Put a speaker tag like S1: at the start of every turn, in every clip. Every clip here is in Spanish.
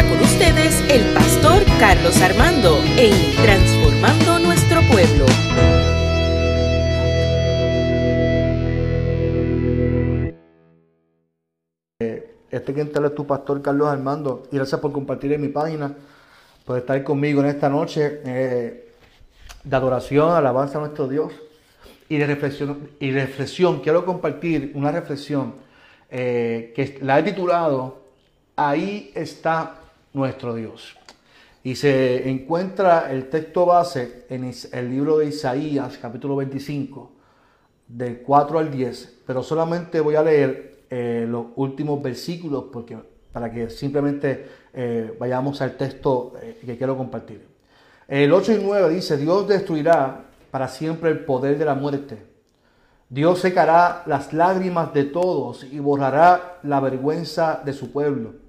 S1: con ustedes el pastor Carlos Armando en Transformando Nuestro Pueblo.
S2: Este que es tu pastor Carlos Armando y gracias por compartir en mi página, por estar conmigo en esta noche eh, de adoración, alabanza a nuestro Dios y de reflexión. Y reflexión, quiero compartir una reflexión eh, que la he titulado Ahí está nuestro Dios. Y se encuentra el texto base en el libro de Isaías, capítulo 25, del 4 al 10, pero solamente voy a leer eh, los últimos versículos porque, para que simplemente eh, vayamos al texto eh, que quiero compartir. El 8 y 9 dice, Dios destruirá para siempre el poder de la muerte. Dios secará las lágrimas de todos y borrará la vergüenza de su pueblo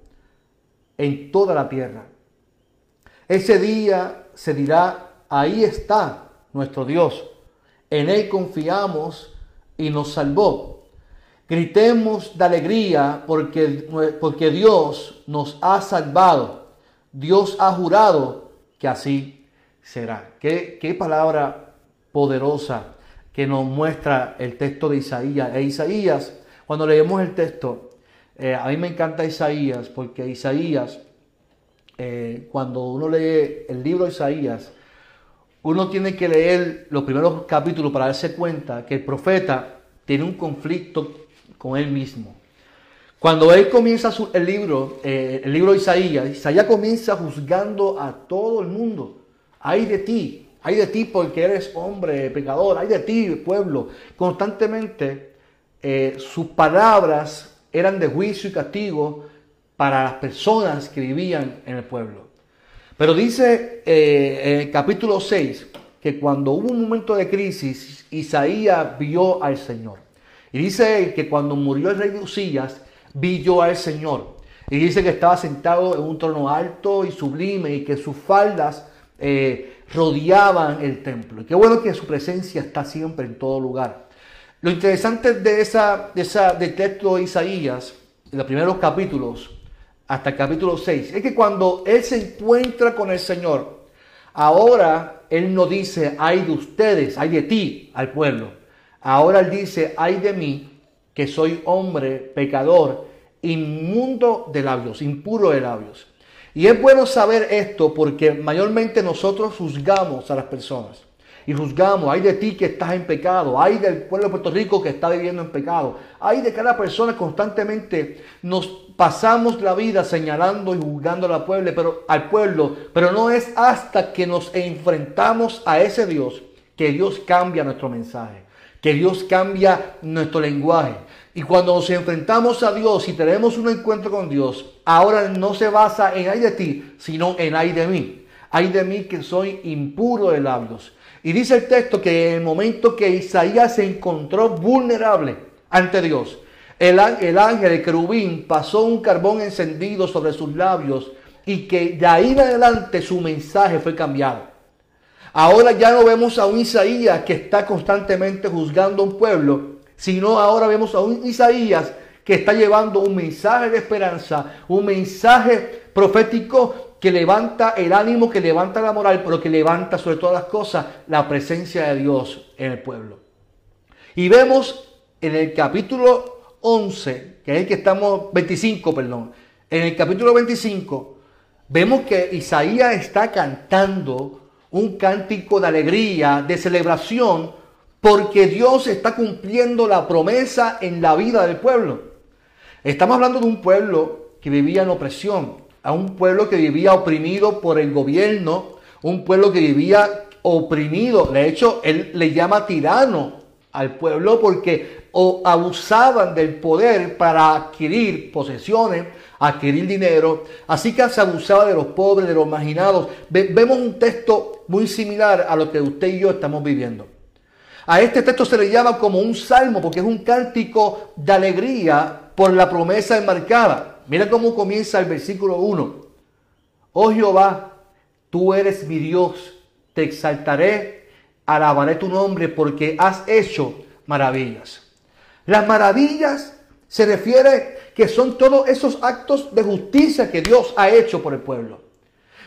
S2: en toda la tierra. Ese día se dirá, ahí está nuestro Dios, en Él confiamos y nos salvó. Gritemos de alegría porque, porque Dios nos ha salvado. Dios ha jurado que así será. Qué, qué palabra poderosa que nos muestra el texto de Isaías. E Isaías, cuando leemos el texto, eh, a mí me encanta Isaías porque Isaías, eh, cuando uno lee el libro de Isaías, uno tiene que leer los primeros capítulos para darse cuenta que el profeta tiene un conflicto con él mismo. Cuando él comienza el libro, eh, el libro de Isaías, Isaías comienza juzgando a todo el mundo. Hay de ti, hay de ti porque eres hombre pecador, hay de ti pueblo. Constantemente sus palabras eran de juicio y castigo para las personas que vivían en el pueblo. Pero dice eh, en el capítulo 6 que cuando hubo un momento de crisis, Isaías vio al Señor. Y dice que cuando murió el rey de Usías, vi yo al Señor. Y dice que estaba sentado en un trono alto y sublime y que sus faldas eh, rodeaban el templo. Y qué bueno que su presencia está siempre en todo lugar. Lo interesante de, esa, de esa, texto de Isaías, en los primeros capítulos, hasta el capítulo 6, es que cuando él se encuentra con el Señor, ahora él no dice, hay de ustedes, hay de ti, al pueblo Ahora él dice, ay de mí, que soy hombre pecador, inmundo de labios, impuro de labios. Y es bueno saber esto porque mayormente nosotros juzgamos a las personas. Y juzgamos, ay de ti que estás en pecado, ay del pueblo de Puerto Rico que está viviendo en pecado, ay de cada persona constantemente nos pasamos la vida señalando y juzgando al pueblo, pero, al pueblo, pero no es hasta que nos enfrentamos a ese Dios que Dios cambia nuestro mensaje que Dios cambia nuestro lenguaje. Y cuando nos enfrentamos a Dios y tenemos un encuentro con Dios, ahora no se basa en ay de ti, sino en ay de mí. Ay de mí que soy impuro de labios. Y dice el texto que en el momento que Isaías se encontró vulnerable ante Dios, el, el ángel, el querubín, pasó un carbón encendido sobre sus labios y que de ahí en adelante su mensaje fue cambiado. Ahora ya no vemos a un Isaías que está constantemente juzgando a un pueblo, sino ahora vemos a un Isaías que está llevando un mensaje de esperanza, un mensaje profético que levanta el ánimo, que levanta la moral, pero que levanta sobre todas las cosas la presencia de Dios en el pueblo. Y vemos en el capítulo 11, que es el que estamos, 25, perdón, en el capítulo 25, vemos que Isaías está cantando un cántico de alegría, de celebración, porque Dios está cumpliendo la promesa en la vida del pueblo. Estamos hablando de un pueblo que vivía en opresión, a un pueblo que vivía oprimido por el gobierno, un pueblo que vivía oprimido. De hecho, él le llama tirano al pueblo porque abusaban del poder para adquirir posesiones, adquirir dinero. Así que se abusaba de los pobres, de los marginados. vemos un texto muy similar a lo que usted y yo estamos viviendo. A este texto se le llama como un salmo porque es un cántico de alegría por la promesa enmarcada. Mira cómo comienza el versículo 1. Oh Jehová, tú eres mi Dios, te exaltaré, alabaré tu nombre porque has hecho maravillas. Las maravillas Se refiere que son todos esos actos de justicia que Dios ha hecho por el pueblo.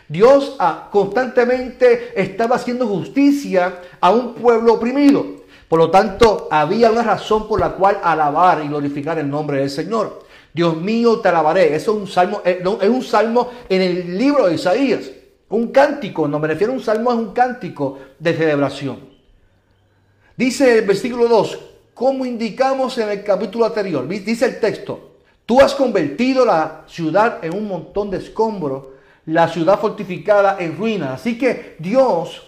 S2: Dios ah, constantemente estaba haciendo justicia a un pueblo oprimido. Por lo tanto, había una razón por la cual alabar y glorificar el nombre del Señor. Dios mío, te alabaré. Eso es un salmo, eh, es un salmo en el libro de Isaías. Un cántico, no me refiero a un salmo, es un cántico de celebración. Dice el versículo 2, como indicamos en el capítulo anterior, dice el texto, tú has convertido la ciudad en un montón de escombros, la ciudad fortificada en ruinas. Así que Dios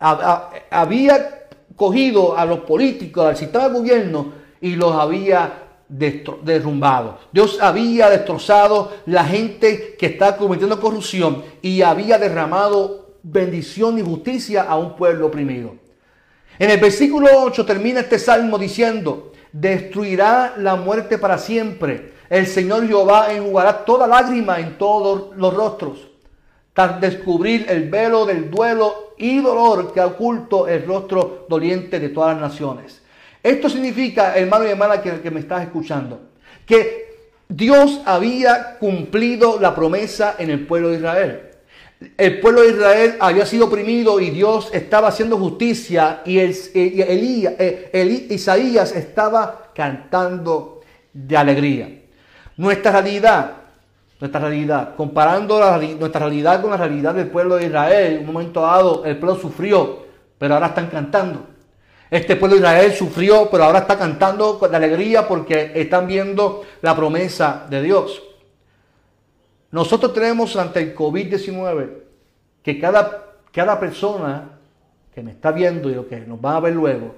S2: había cogido a los políticos, al sistema de gobierno y los había derrumbado. Dios había destrozado la gente que está cometiendo corrupción y había derramado bendición y justicia a un pueblo oprimido. En el versículo 8 termina este salmo diciendo, destruirá la muerte para siempre. El Señor Jehová enjugará toda lágrima en todos los rostros, tras descubrir el velo del duelo y dolor que ha oculto el rostro doliente de todas las naciones. Esto significa, hermano y hermana que, me estás escuchando, que Dios había cumplido la promesa en el pueblo de Israel el pueblo de Israel había sido oprimido y Dios estaba haciendo justicia y el, eh, Isaías estaba cantando de alegría. Nuestra realidad, nuestra realidad, comparando nuestra realidad con la realidad del pueblo de Israel, en un momento dado el pueblo sufrió, pero ahora están cantando. Este pueblo de Israel sufrió, pero ahora está cantando de alegría porque están viendo la promesa de Dios. Nosotros tenemos ante el COVID-19 que cada, cada persona que me está viendo y lo que nos va a ver luego,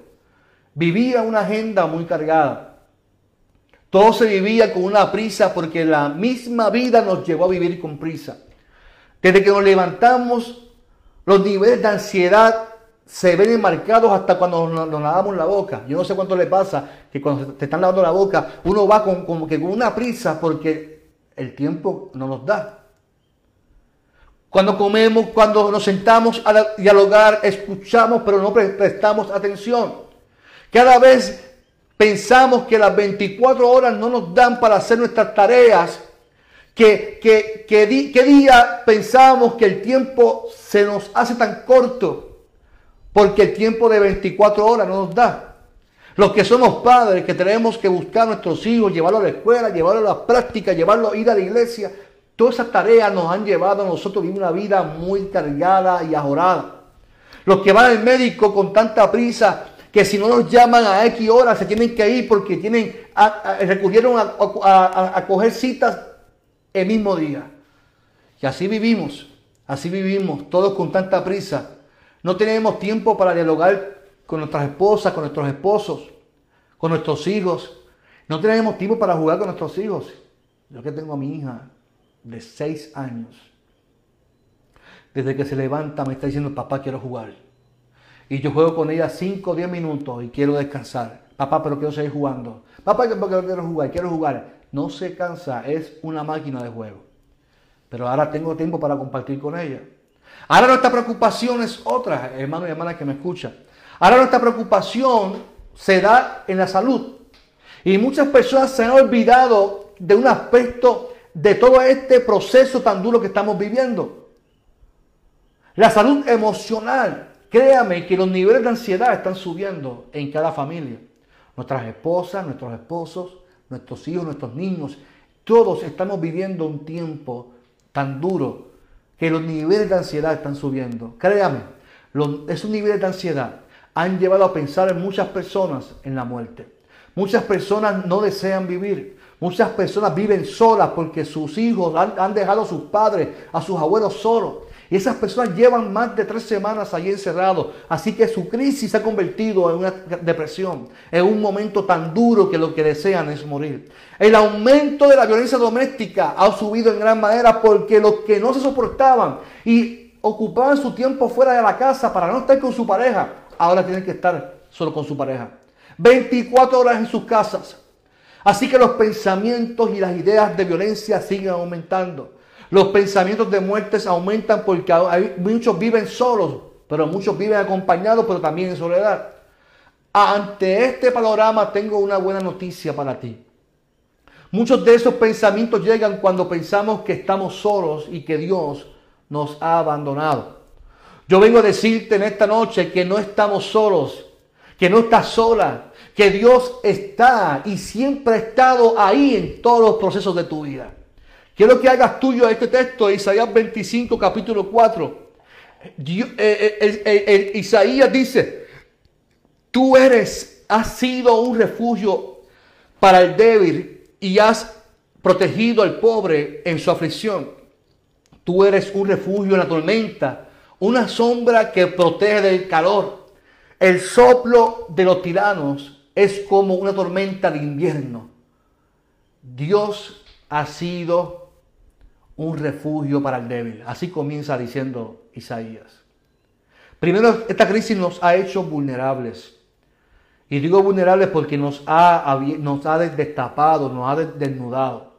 S2: vivía una agenda muy cargada. Todo se vivía con una prisa porque la misma vida nos llevó a vivir con prisa. Desde que nos levantamos, los niveles de ansiedad se ven enmarcados hasta cuando nos, lavamos la boca. Yo no sé cuánto le pasa que cuando te están lavando la boca, uno va con, como que con una prisa porque el tiempo no nos da. Cuando comemos, cuando nos sentamos a dialogar, escuchamos, pero no prestamos atención. Cada vez pensamos que las 24 horas no nos dan para hacer nuestras tareas. Que, que, que, día pensamos que el tiempo se nos hace tan corto? Porque el tiempo de 24 horas no nos da. Los que somos padres, que tenemos que buscar a nuestros hijos, llevarlos a la escuela, llevarlos a la práctica, llevarlos a ir a la iglesia, todas esas tareas nos han llevado a nosotros a vivir una vida muy cargada y ajorada. Los que van al médico con tanta prisa que si no nos llaman a X horas se tienen que ir porque tienen, recurrieron a, a coger citas el mismo día. Y así vivimos, así vivimos, todos con tanta prisa. No tenemos tiempo para dialogar con nuestras esposas, con nuestros esposos, con nuestros hijos. No tenemos tiempo para jugar con nuestros hijos. Yo que tengo a mi hija de seis años, desde que se levanta me está diciendo, papá, quiero jugar. Y yo juego con ella 5 o 10 minutos y quiero descansar. Papá, pero quiero seguir jugando. Papá, pero quiero jugar, quiero jugar. No se cansa, es una máquina de juego. Pero ahora tengo tiempo para compartir con ella. Ahora nuestra preocupación es otra, hermano y hermana que me escuchan. Ahora nuestra preocupación se da en la salud. Y muchas personas se han olvidado de un aspecto de todo este proceso tan duro que estamos viviendo. La salud emocional. Créame que los niveles de ansiedad están subiendo en cada familia. Nuestras esposas, nuestros esposos, nuestros hijos, nuestros niños, todos estamos viviendo un tiempo tan duro que los niveles de ansiedad están subiendo. Créame, esos niveles de ansiedad han llevado a pensar en muchas personas en la muerte. Muchas personas no desean vivir. Muchas personas viven solas porque sus hijos han, dejado a sus padres, a sus abuelos solos. Y esas personas llevan más de tres semanas allí encerrados. Así que su crisis se ha convertido en una depresión, en un momento tan duro que lo que desean es morir. El aumento de la violencia doméstica ha subido en gran manera porque los que no se soportaban y ocupaban su tiempo fuera de la casa para no estar con su pareja, ahora tienen que estar solo con su pareja. 24 horas en sus casas. Así que los pensamientos y las ideas de violencia siguen aumentando. Los pensamientos de muertes aumentan porque muchos viven solos, pero muchos viven acompañados, pero también en soledad. Ante este panorama tengo una buena noticia para ti. Muchos de esos pensamientos llegan cuando pensamos que estamos solos y que Dios nos ha abandonado. Yo vengo a decirte en esta noche que no estamos solos, que no estás sola, que Dios está y siempre ha estado ahí en todos los procesos de tu vida. Quiero que hagas tuyo este texto Isaías 25, capítulo 4. Eh, eh, Isaías dice, tú eres, has sido un refugio para el débil y has protegido al pobre en su aflicción. Tú eres un refugio en la tormenta, una sombra que protege del calor. El soplo de los tiranos es como una tormenta de invierno. Dios ha sido un refugio para el débil. Así comienza diciendo Isaías. Primero, esta crisis nos ha hecho vulnerables. Y digo vulnerables porque nos ha, nos ha destapado, nos ha desnudado.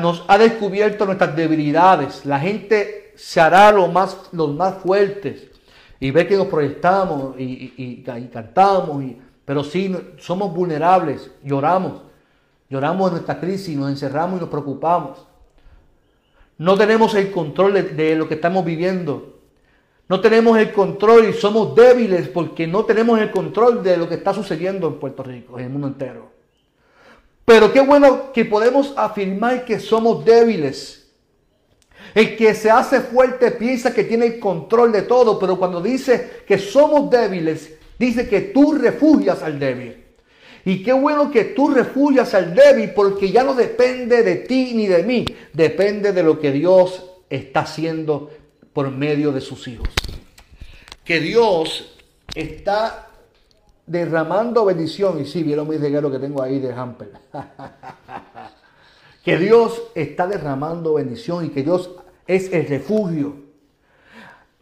S2: Nos ha descubierto nuestras debilidades. La gente se hará lo más, los más fuertes y ve que nos proyectamos y, cantamos, pero sí somos vulnerables, lloramos, lloramos en nuestra crisis, nos encerramos y nos preocupamos. No tenemos el control de, lo que estamos viviendo. No tenemos el control y somos débiles porque no tenemos el control de lo que está sucediendo en Puerto Rico, en el mundo entero. Pero qué bueno que podemos afirmar que somos débiles. El que se hace fuerte piensa que tiene el control de todo, pero cuando dice que somos débiles, dice que tú refugias al débil. Y qué bueno que tú refugias al débil porque ya no depende de ti ni de mí, depende de lo que Dios está haciendo por medio de sus hijos. Que Dios está derramando bendición. Y sí, vieron mi regalo que tengo ahí de Hamper. que Dios está derramando bendición y que Dios es el refugio.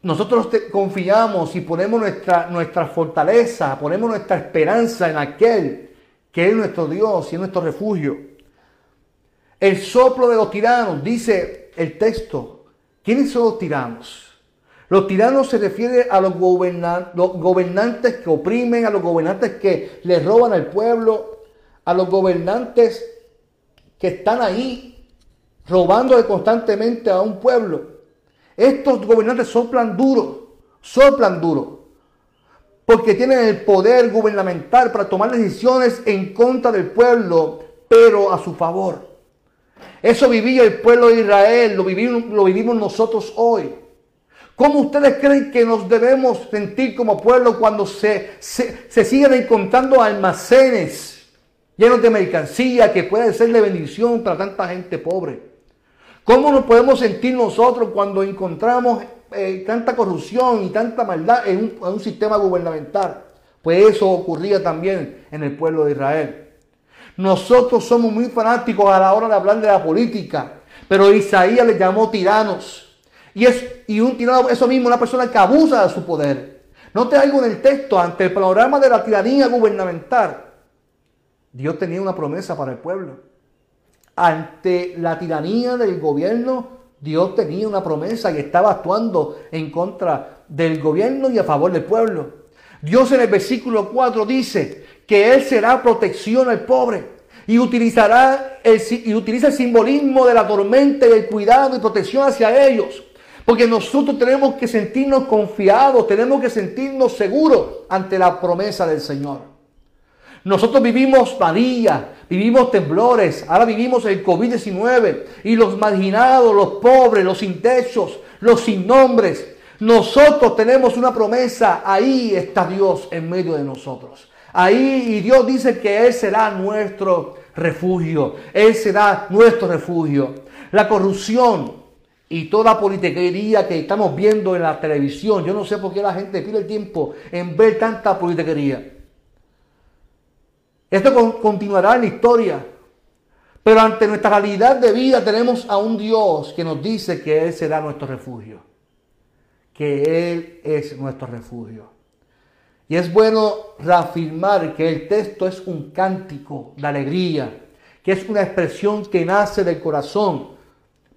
S2: Nosotros confiamos y ponemos nuestra, nuestra fortaleza, ponemos nuestra esperanza en aquel que es nuestro Dios y es nuestro refugio. El soplo de los tiranos, dice el texto. ¿Quiénes son los tiranos? Los tiranos se refiere a los, gobernantes que oprimen, a los gobernantes que le roban al pueblo, a los gobernantes que están ahí robando constantemente a un pueblo. Estos gobernantes soplan duro, soplan duro porque tienen el poder gubernamental para tomar decisiones en contra del pueblo, pero a su favor. Eso vivía el pueblo de Israel, lo vivimos, nosotros hoy. ¿Cómo ustedes creen que nos debemos sentir como pueblo cuando se, se, siguen encontrando almacenes llenos de mercancía que pueden ser de bendición para tanta gente pobre? ¿Cómo nos podemos sentir nosotros cuando encontramos eh, tanta corrupción y tanta maldad en un, sistema gubernamental. Pues eso ocurría también en el pueblo de Israel. Nosotros somos muy fanáticos a la hora de hablar de la política, pero Isaías les llamó tiranos. Y, es, y un tirano, eso mismo, una persona que abusa de su poder. No te algo en el texto, ante el panorama de la tiranía gubernamental, Dios tenía una promesa para el pueblo. Ante la tiranía del gobierno Dios tenía una promesa y estaba actuando en contra del gobierno y a favor del pueblo. Dios en el versículo 4 dice que Él será protección al pobre y utilizará el, y utiliza el simbolismo de la tormenta y el cuidado y protección hacia ellos. Porque nosotros tenemos que sentirnos confiados, tenemos que sentirnos seguros ante la promesa del Señor. Nosotros vivimos María, vivimos temblores, ahora vivimos el COVID-19 y los marginados, los pobres, los sin techos, los sin nombres. Nosotros tenemos una promesa, ahí está Dios en medio de nosotros. Ahí y Dios dice que Él será nuestro refugio, Él será nuestro refugio. La corrupción y toda politiquería que estamos viendo en la televisión, yo no sé por qué la gente pide el tiempo en ver tanta politiquería. Esto continuará en la historia. Pero ante nuestra realidad de vida tenemos a un Dios que nos dice que Él será nuestro refugio. Que Él es nuestro refugio. Y es bueno reafirmar que el texto es un cántico de alegría, que es una expresión que nace del corazón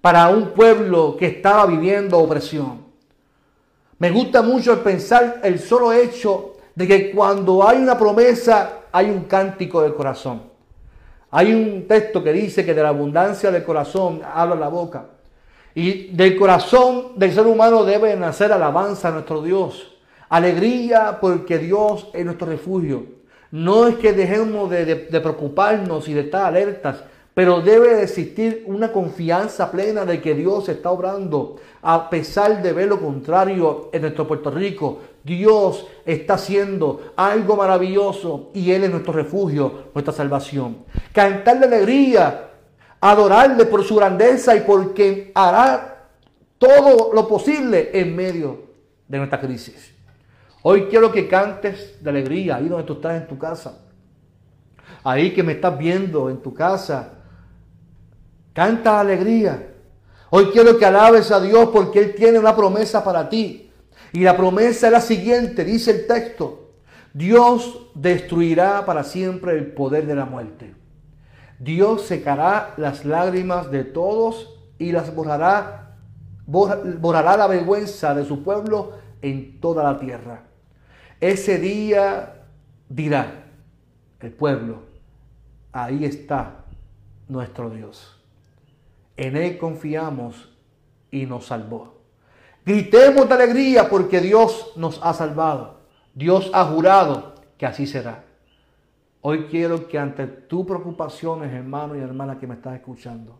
S2: para un pueblo que estaba viviendo opresión. Me gusta mucho el pensar el solo hecho de que cuando hay una promesa hay un cántico del corazón. Hay un texto que dice que de la abundancia del corazón habla la boca. Y del corazón del ser humano debe nacer alabanza a nuestro Dios. Alegría porque Dios es nuestro refugio. No es que dejemos de, preocuparnos y de estar alertas, pero debe existir una confianza plena de que Dios está obrando, a pesar de ver lo contrario en nuestro Puerto Rico. Dios está haciendo algo maravilloso y Él es nuestro refugio, nuestra salvación. Cantarle alegría, adorarle por su grandeza y porque hará todo lo posible en medio de nuestra crisis. Hoy quiero que cantes de alegría ahí donde tú estás en tu casa. Ahí que me estás viendo en tu casa. Canta alegría. Hoy quiero que alabes a Dios porque Él tiene una promesa para ti. Y la promesa es la siguiente, dice el texto. Dios destruirá para siempre el poder de la muerte. Dios secará las lágrimas de todos y las borrará, borrará la vergüenza de su pueblo en toda la tierra. Ese día dirá el pueblo, ahí está nuestro Dios. En Él confiamos y nos salvó. Gritemos de alegría porque Dios nos ha salvado. Dios ha jurado que así será. Hoy quiero que ante tus preocupaciones, hermano y hermana que me estás escuchando,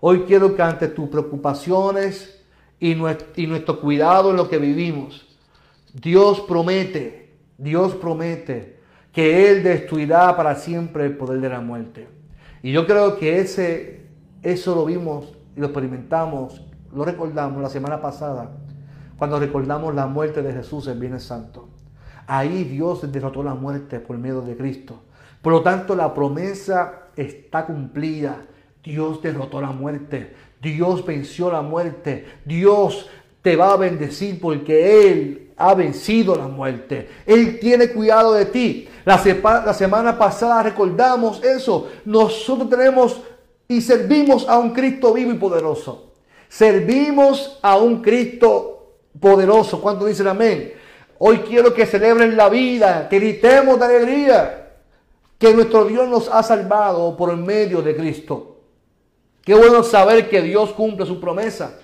S2: hoy quiero que ante tus preocupaciones y nuestro, y nuestro cuidado en lo que vivimos, Dios promete, Dios promete que Él destruirá para siempre el poder de la muerte. Y yo creo que ese, eso lo vimos y lo experimentamos, lo recordamos la semana pasada, cuando recordamos la muerte de Jesús en Viernes Santo. Ahí Dios derrotó la muerte por medio de Cristo. Por lo tanto, la promesa está cumplida. Dios derrotó la muerte. Dios venció la muerte. Dios te va a bendecir porque Él ha vencido la muerte. Él tiene cuidado de ti. La, la, semana pasada recordamos eso. Nosotros tenemos y servimos a un Cristo vivo y poderoso. Servimos a un Cristo poderoso. ¿Cuánto dicen amén? Hoy quiero que celebren la vida, que gritemos de alegría, que nuestro Dios nos ha salvado por el medio de Cristo. Qué bueno saber que Dios cumple su promesa.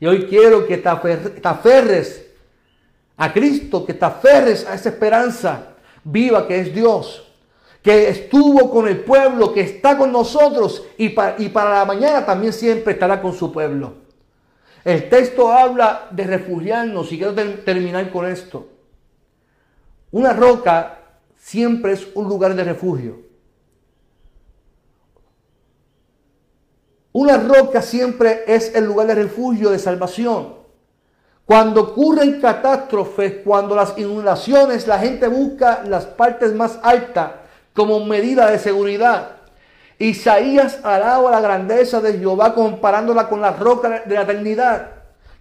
S2: Y hoy quiero que te aferres a Cristo, que te aferres a esa esperanza viva que es Dios, que estuvo con el pueblo, que está con nosotros y para, la mañana también siempre estará con su pueblo. El texto habla de refugiarnos y quiero terminar con esto. Una roca siempre es un lugar de refugio. Una roca siempre es el lugar de refugio, de salvación. Cuando ocurren catástrofes, cuando las inundaciones, la gente busca las partes más altas como medida de seguridad. Isaías alaba la grandeza de Jehová comparándola con la roca de la eternidad.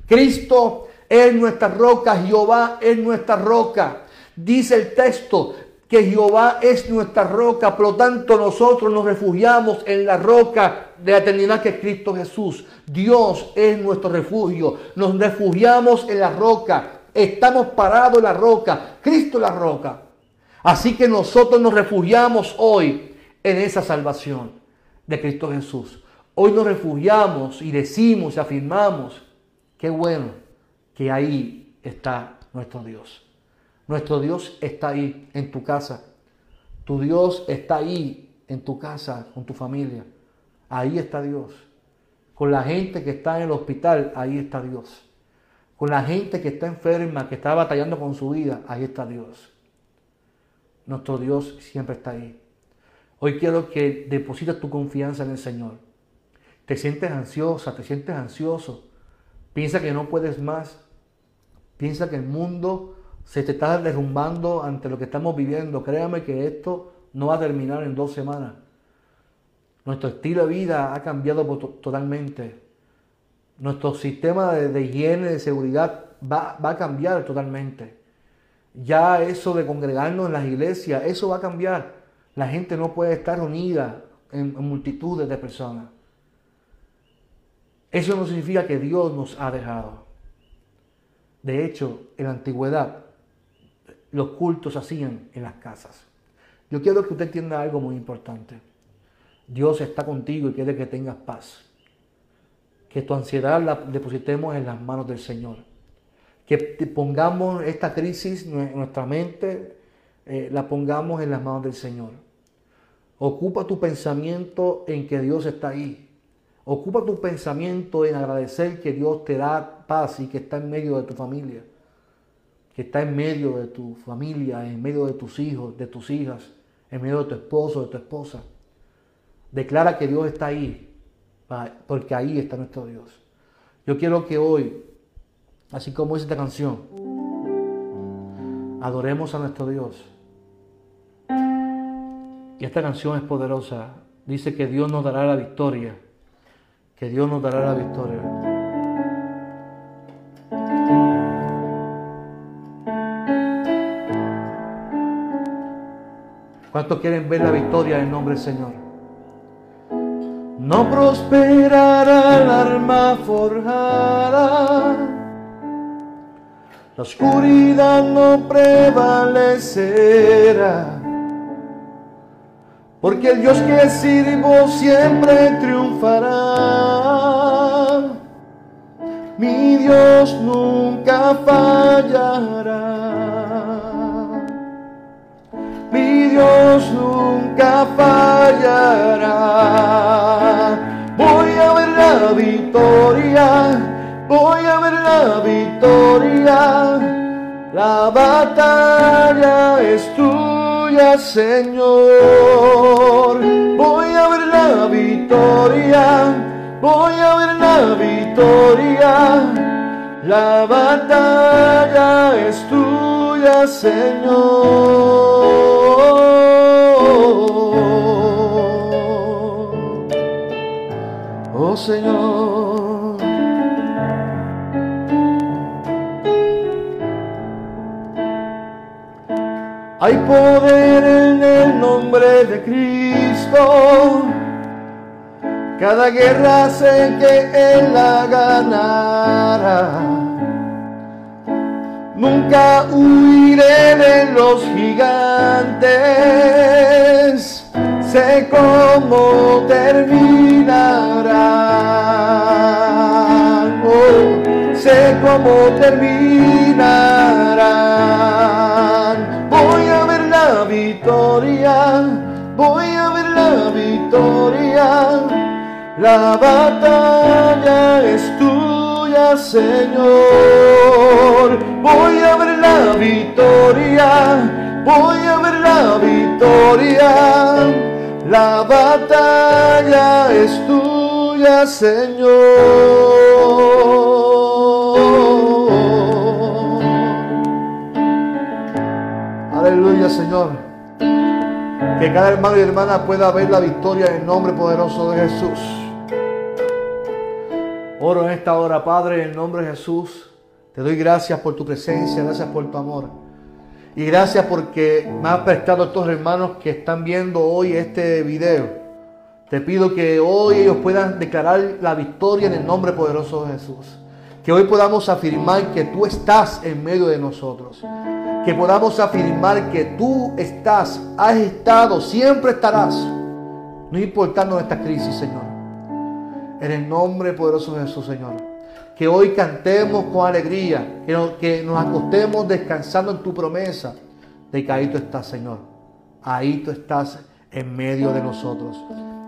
S2: Cristo es nuestra roca, Jehová es nuestra roca. Dice el texto, que Jehová es nuestra roca, por lo tanto nosotros nos refugiamos en la roca de la eternidad que es Cristo Jesús. Dios es nuestro refugio, nos refugiamos en la roca, estamos parados en la roca, Cristo es la roca. Así que nosotros nos refugiamos hoy en esa salvación de Cristo Jesús. Hoy nos refugiamos y decimos y afirmamos, qué bueno que ahí está nuestro Dios. Nuestro Dios está ahí en tu casa. Tu Dios está ahí en tu casa, con tu familia. Ahí está Dios. Con la gente que está en el hospital, ahí está Dios. Con la gente que está enferma, que está batallando con su vida, ahí está Dios. Nuestro Dios siempre está ahí. Hoy quiero que deposites tu confianza en el Señor. Te sientes ansiosa, te sientes ansioso. Piensa que no puedes más. Piensa que el mundo se te está derrumbando ante lo que estamos viviendo. Créame que esto no va a terminar en dos semanas. Nuestro estilo de vida ha cambiado totalmente. Nuestro sistema de, higiene, de seguridad va, a cambiar totalmente. Ya eso de congregarnos en las iglesias, eso va a cambiar. La gente no puede estar unida en multitudes de personas. Eso no significa que Dios nos ha dejado. De hecho, en la antigüedad, los cultos hacían en las casas. Yo quiero que usted entienda algo muy importante. Dios está contigo y quiere que tengas paz. Que tu ansiedad la depositemos en las manos del Señor. Que pongamos esta crisis nuestra mente, eh, la pongamos en las manos del Señor. Ocupa tu pensamiento en que Dios está ahí. Ocupa tu pensamiento en agradecer que Dios te da paz y que está en medio de tu familia. Que está en medio de tu familia, en medio de tus hijos, de tus hijas, en medio de tu esposo, de tu esposa. Declara que Dios está ahí, porque ahí está nuestro Dios. Yo quiero que hoy, así como dice esta canción, adoremos a nuestro Dios. Y esta canción es poderosa. Dice que Dios nos dará la victoria. Que Dios nos dará la victoria. ¿Cuántos quieren ver la victoria en nombre del Señor? no prosperará el arma forjada. La oscuridad no prevalecerá. Porque el Dios que sirvo siempre triunfará. Mi Dios nunca fallará. Mi Dios nunca fallará. Voy a ver la victoria, voy a ver la victoria. La batalla es tuya, Señor. Voy a ver la victoria, voy a ver la victoria. La batalla es tuya, Señor. Señor. Hay poder en el nombre de Cristo. Cada guerra sé que Él la ganará. Nunca huiré de los gigantes sé cómo terminarán. Oh, sé cómo terminarán. La batalla es tuya, Señor. Voy a ver la victoria, voy a ver la victoria la batalla es tuya, Señor. Aleluya, Señor. Que cada hermano y hermana pueda ver la victoria en el nombre poderoso de Jesús. Oro en esta hora, Padre, en el nombre de Jesús. Te doy gracias por tu presencia, gracias por tu amor. Y gracias porque me has prestado a estos hermanos que están viendo hoy este video. Te pido que hoy ellos puedan declarar la victoria en el nombre poderoso de Jesús. Que hoy podamos afirmar que tú estás en medio de nosotros. Que podamos afirmar que tú estás, has estado, siempre estarás. No importando esta crisis, Señor. En el nombre poderoso de Jesús, Señor que hoy cantemos con alegría, que nos, acostemos descansando en tu promesa de que ahí tú estás, Señor. Ahí tú estás en medio de nosotros.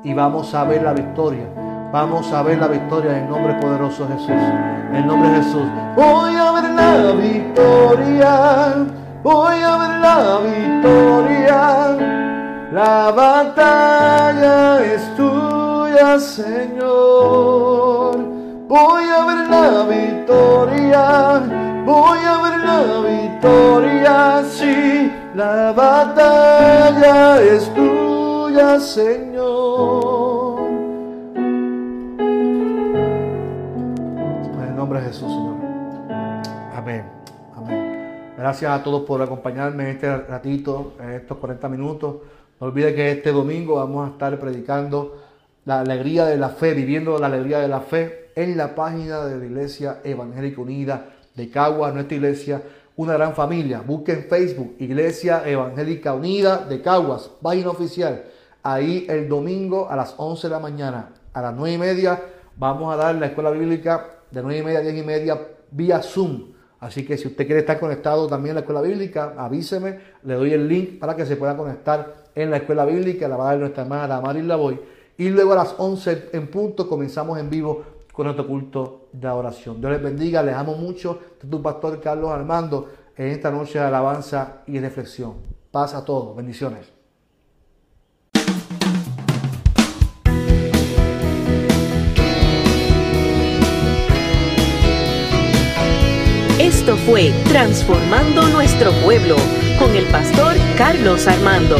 S2: Y vamos a ver la victoria. Vamos a ver la victoria en el nombre poderoso de Jesús. En el nombre de Jesús. Voy a ver la victoria. Voy a ver la victoria. La batalla es tuya, Señor. Voy a ver la victoria, voy a ver la victoria, sí, la batalla es tuya, Señor. En el nombre de Jesús, Señor. Amén. Amén. Gracias a todos por acompañarme en este ratito, en estos 40 minutos. No olvide que este domingo vamos a estar predicando la alegría de la fe, viviendo la alegría de la fe en la página de la Iglesia Evangélica Unida de Caguas, nuestra iglesia, una gran familia. Busquen Facebook, Iglesia Evangélica Unida de Caguas, página oficial. Ahí el domingo a las 11 de la mañana, a las 9 y media, vamos a dar la escuela bíblica de 9 y media a 10 y media vía Zoom. Así que si usted quiere estar conectado también en la escuela bíblica, avíseme, le doy el link para que se pueda conectar en la escuela bíblica, la va a dar nuestra hermana Maris Lavoy. Y luego a las 11 en punto comenzamos en vivo con nuestro culto de oración. Dios les bendiga, les amo mucho. Este es tu pastor Carlos Armando en esta noche de alabanza y reflexión. Paz a todos, bendiciones.
S1: Esto fue Transformando Nuestro Pueblo con el pastor Carlos Armando.